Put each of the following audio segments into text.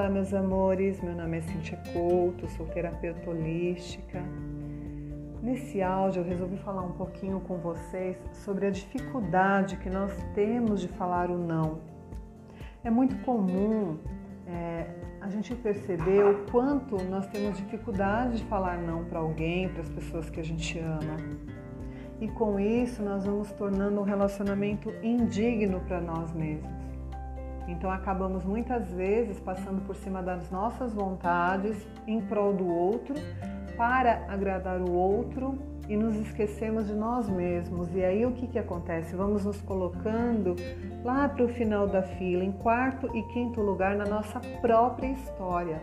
Olá, meus amores, meu nome é Cintia Couto, sou terapeuta holística. Nesse áudio eu resolvi falar um pouquinho com vocês sobre a dificuldade que nós temos de falar o não. É muito comum é, a gente perceber o quanto nós temos dificuldade de falar não para alguém, para as pessoas que a gente ama. E com isso nós vamos tornando um relacionamento indigno para nós mesmos. Então acabamos muitas vezes passando por cima das nossas vontades em prol do outro, para agradar o outro e nos esquecemos de nós mesmos. E aí o que, que acontece? Vamos nos colocando lá para o final da fila, em quarto e quinto lugar na nossa própria história.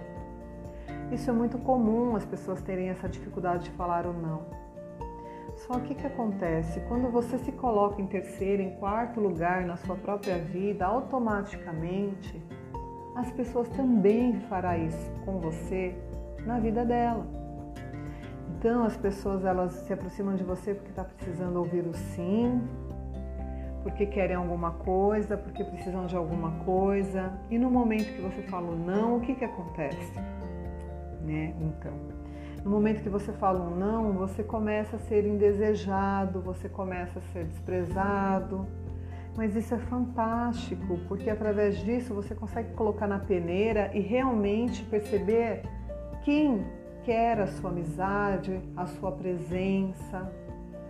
Isso é muito comum as pessoas terem essa dificuldade de falar ou não. Só que o que acontece? Quando você se coloca em terceiro, em quarto lugar na sua própria vida, automaticamente as pessoas também farão isso com você na vida dela. Então as pessoas elas se aproximam de você porque está precisando ouvir o sim, porque querem alguma coisa, porque precisam de alguma coisa. E no momento que você fala não, o que, que acontece? Né? Então, no momento que você fala um não, você começa a ser indesejado, você começa a ser desprezado. Mas isso é fantástico, porque através disso você consegue colocar na peneira e realmente perceber quem quer a sua amizade, a sua presença,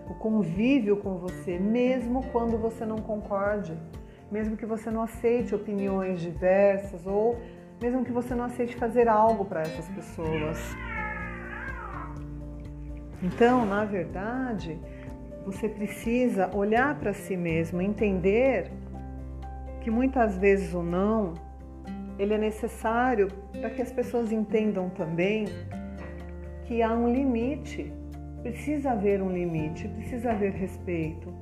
o convívio com você, mesmo quando você não concorde, mesmo que você não aceite opiniões diversas ou mesmo que você não aceite fazer algo para essas pessoas. Então, na verdade, você precisa olhar para si mesmo, entender que muitas vezes o não ele é necessário para que as pessoas entendam também que há um limite. Precisa haver um limite, precisa haver respeito.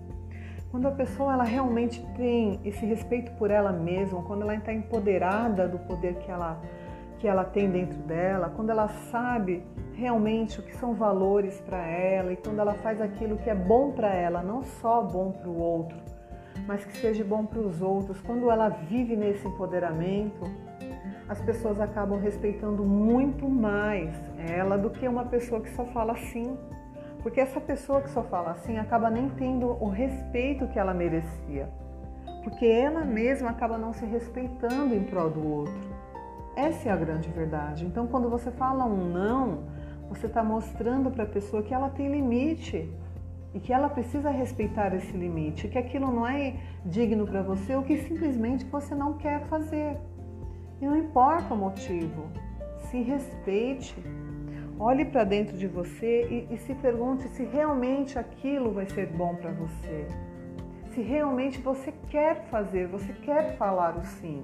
Quando a pessoa ela realmente tem esse respeito por ela mesma, quando ela está empoderada do poder que ela que ela tem dentro dela, quando ela sabe realmente o que são valores para ela e quando ela faz aquilo que é bom para ela, não só bom para o outro, mas que seja bom para os outros, quando ela vive nesse empoderamento, as pessoas acabam respeitando muito mais ela do que uma pessoa que só fala assim. Porque essa pessoa que só fala assim acaba nem tendo o respeito que ela merecia. Porque ela mesma acaba não se respeitando em prol do outro. Essa é a grande verdade. Então, quando você fala um não, você está mostrando para a pessoa que ela tem limite e que ela precisa respeitar esse limite, que aquilo não é digno para você ou que simplesmente você não quer fazer. E não importa o motivo, se respeite. Olhe para dentro de você e, e, se pergunte se realmente aquilo vai ser bom para você. Se realmente você quer fazer, você quer falar o sim.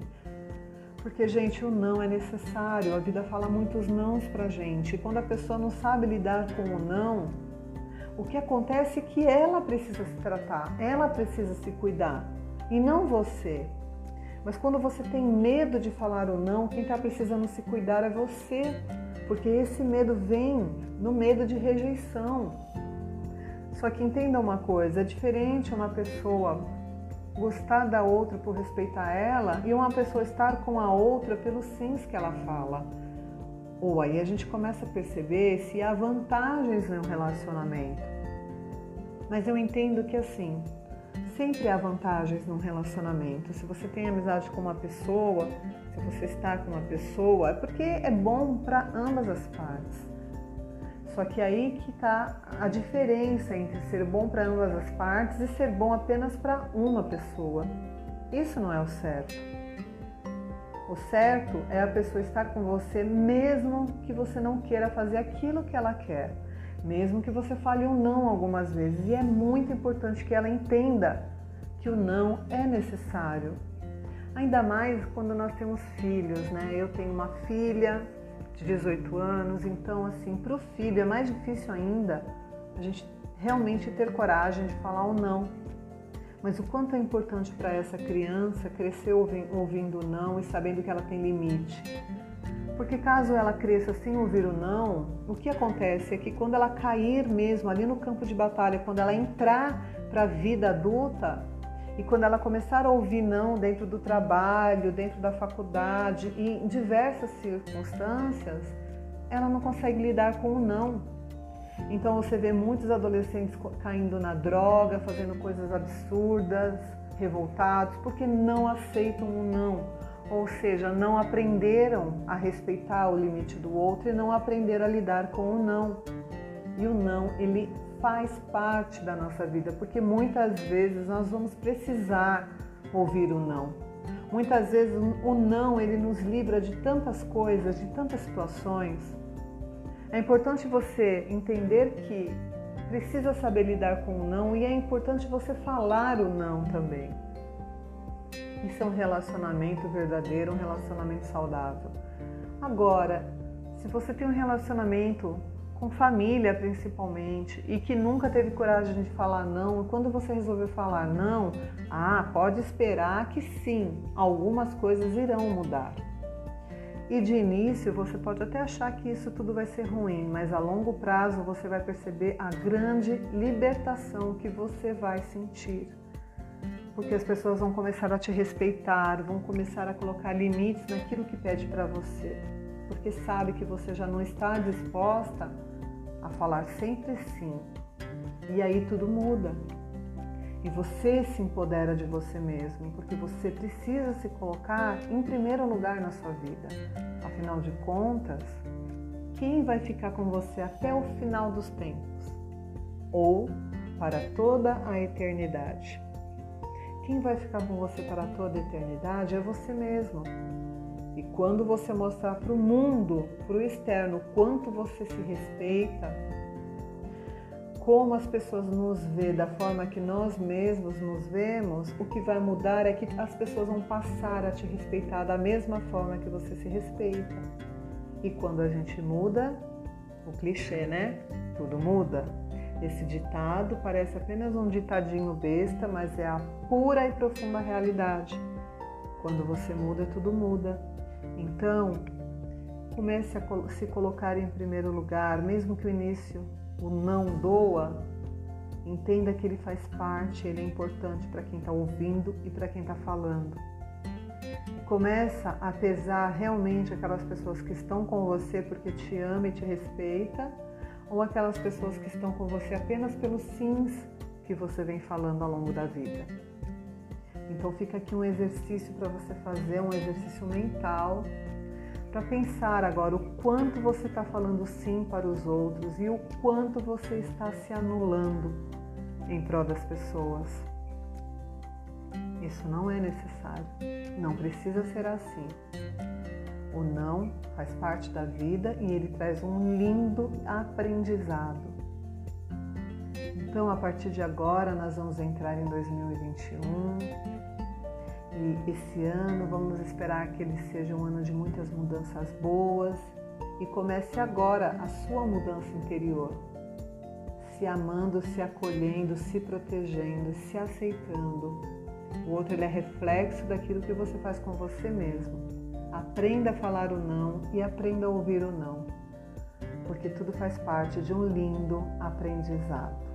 Porque, gente, o não é necessário. A vida fala muitos nãos pra gente. E quando a pessoa não sabe lidar com o não, o que acontece é que ela precisa se tratar, ela precisa se cuidar e não você. Mas quando você tem medo de falar o não, quem está precisando se cuidar é você, porque esse medo vem no medo de rejeição. Só que entenda uma coisa: é diferente uma pessoa gostar da outra por respeitar ela e uma pessoa estar com a outra pelos sims que ela fala. Ou aí a gente começa a perceber se há vantagens no relacionamento. Mas eu entendo que assim, sempre há vantagens num relacionamento. Se você tem amizade com uma pessoa, se você está com uma pessoa, é porque é bom para ambas as partes. Só que aí que está a diferença entre ser bom para ambas as partes e ser bom apenas para uma pessoa. Isso não é o certo. O certo é a pessoa estar com você mesmo que você não queira fazer aquilo que ela quer, mesmo que você fale um não algumas vezes. E é muito importante que ela entenda que o não é necessário. Ainda mais quando nós temos filhos, né? Eu tenho uma filha, de 18 anos. Então, assim, para o filho é mais difícil ainda a gente realmente ter coragem de falar ou não. Mas o quanto é importante para essa criança crescer ouvindo o não e sabendo que ela tem limite. Porque caso ela cresça sem ouvir o não, o que acontece é que quando ela cair mesmo ali no campo de batalha, quando ela entrar para a vida adulta, E quando ela começar a ouvir não dentro do trabalho, dentro da faculdade e em diversas circunstâncias, ela não consegue lidar com o não. Então você vê muitos adolescentes caindo na droga, fazendo coisas absurdas, revoltados, porque não aceitam o não. Ou seja, não aprenderam a respeitar o limite do outro e não aprenderam a lidar com o não. E o não, ele faz parte da nossa vida, porque muitas vezes nós vamos precisar ouvir o não. Muitas vezes o não ele nos livra de tantas coisas, de tantas situações. É importante você entender que precisa saber lidar com o não e é importante você falar o não também. Isso é um relacionamento verdadeiro, um relacionamento saudável. Agora, se você tem um relacionamento com família principalmente, e que nunca teve coragem de falar não, quando você resolveu falar não, ah, pode esperar que sim, algumas coisas irão mudar. E de início você pode até achar que isso tudo vai ser ruim, mas a longo prazo você vai perceber a grande libertação que você vai sentir. Porque as pessoas vão começar a te respeitar, vão começar a colocar limites naquilo que pede para você, porque sabe que você já não está disposta a falar sempre sim. E aí tudo muda. E você se empodera de você mesmo, porque você precisa se colocar em primeiro lugar na sua vida. Afinal de contas, quem vai ficar com você até o final dos tempos? Ou para toda a eternidade? Quem vai ficar com você para toda a eternidade é você mesmo. E quando você mostrar para o mundo, para o externo, quanto você se respeita, como as pessoas nos vê da forma que nós mesmos nos vemos, o que vai mudar é que as pessoas vão passar a te respeitar da mesma forma que você se respeita. E quando a gente muda, o clichê, né? Tudo muda. Esse ditado parece apenas um ditadinho besta, mas é a pura e profunda realidade. Quando você muda, tudo muda. Então, comece a se colocar em primeiro lugar, mesmo que o início o não doa, entenda que ele faz parte, ele é importante para quem está ouvindo e para quem está falando. Começa a pesar realmente aquelas pessoas que estão com você porque te ama e te respeita, ou aquelas pessoas que estão com você apenas pelos sims que você vem falando ao longo da vida. Então fica aqui um exercício para você fazer, um exercício mental, para pensar agora o quanto você está falando sim para os outros e o quanto você está se anulando em prol das pessoas. Isso não é necessário, não precisa ser assim. O não faz parte da vida e ele traz um lindo aprendizado. Então, a partir de agora, nós vamos entrar em 2021 e esse ano vamos esperar que ele seja um ano de muitas mudanças boas e comece agora a sua mudança interior, se amando, se acolhendo, se protegendo, se aceitando. O outro ele é reflexo daquilo que você faz com você mesmo. Aprenda a falar o não e aprenda a ouvir o não, porque tudo faz parte de um lindo aprendizado.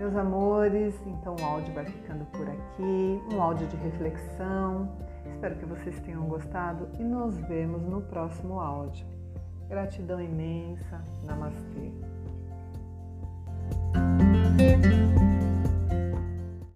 Meus amores, então o áudio vai ficando por aqui, um áudio de reflexão. Espero que vocês tenham gostado e nos vemos no próximo áudio. Gratidão imensa. Namastê.